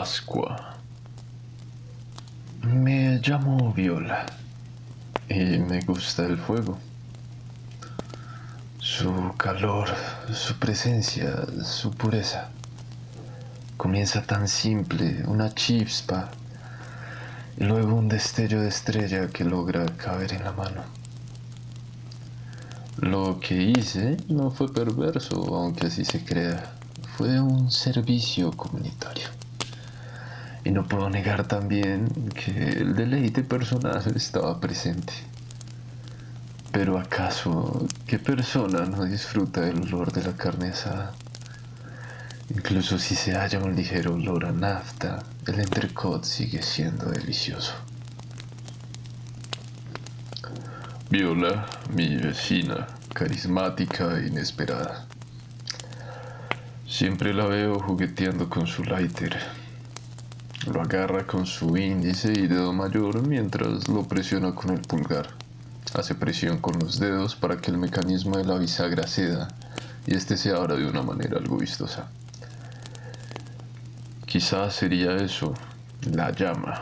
Ascua. Me llamo Viola y me gusta el fuego. Su calor, su presencia, su pureza. Comienza tan simple, una chispa, y luego un destello de estrella que logra caber en la mano. Lo que hice no fue perverso, aunque así se crea. Fue un servicio comunitario. Y no puedo negar también que el deleite personal estaba presente. Pero acaso, ¿qué persona no disfruta del olor de la carne asada? Incluso si se halla un ligero olor a nafta, el entrecot sigue siendo delicioso. Viola, mi vecina, carismática e inesperada. Siempre la veo jugueteando con su lighter. Lo agarra con su índice y dedo mayor mientras lo presiona con el pulgar. Hace presión con los dedos para que el mecanismo de la bisagra ceda y este se abra de una manera algo vistosa. Quizás sería eso, la llama.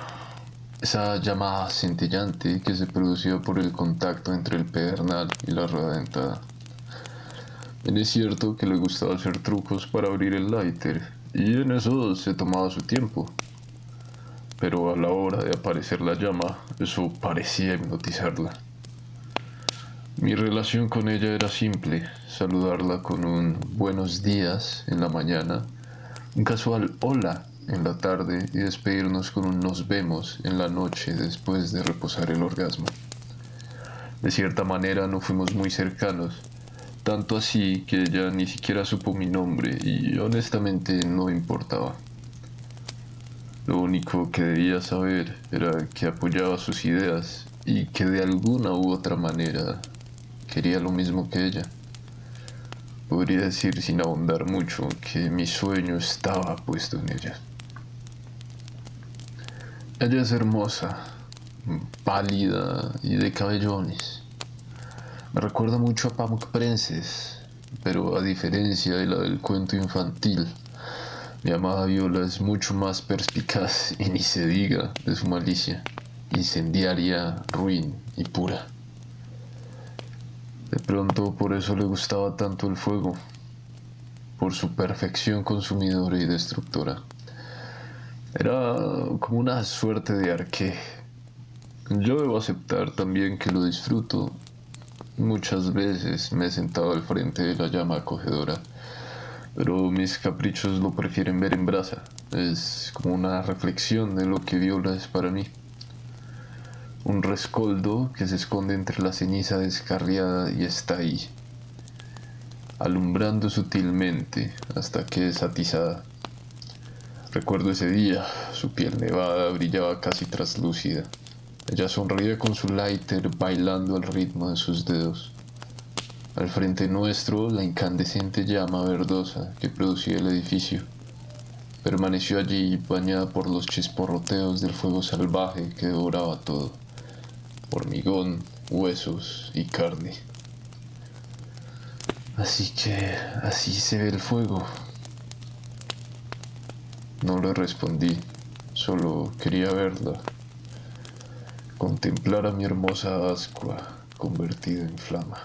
Esa llama centellante que se producía por el contacto entre el pedernal y la rueda dentada. es cierto que le gustaba hacer trucos para abrir el lighter, y en eso se tomaba su tiempo. Pero a la hora de aparecer la llama, eso parecía hipnotizarla. Mi relación con ella era simple, saludarla con un buenos días en la mañana un casual hola en la tarde y despedirnos con un nos vemos en la noche después de reposar el orgasmo. De cierta manera no fuimos muy cercanos, tanto así que ella ni siquiera supo mi nombre y honestamente no importaba. Lo único que debía saber era que apoyaba sus ideas y que de alguna u otra manera quería lo mismo que ella. Podría decir sin ahondar mucho que mi sueño estaba puesto en ella. Ella es hermosa, pálida y de cabellones. Me recuerda mucho a Pamuk Princess, pero a diferencia de la del cuento infantil, mi amada Viola es mucho más perspicaz y ni se diga de su malicia, incendiaria, ruin y pura. De pronto por eso le gustaba tanto el fuego, por su perfección consumidora y destructora. Era como una suerte de arqué. Yo debo aceptar también que lo disfruto. Muchas veces me he sentado al frente de la llama acogedora, pero mis caprichos lo prefieren ver en brasa. Es como una reflexión de lo que Viola es para mí un rescoldo que se esconde entre la ceniza descarriada y está ahí, alumbrando sutilmente hasta que es atizada. Recuerdo ese día, su piel nevada brillaba casi traslúcida. Ella sonreía con su lighter bailando al ritmo de sus dedos. Al frente nuestro, la incandescente llama verdosa que producía el edificio permaneció allí bañada por los chisporroteos del fuego salvaje que devoraba todo hormigón, huesos y carne. Así que así se ve el fuego. No le respondí, solo quería verla, contemplar a mi hermosa ascua convertida en flama.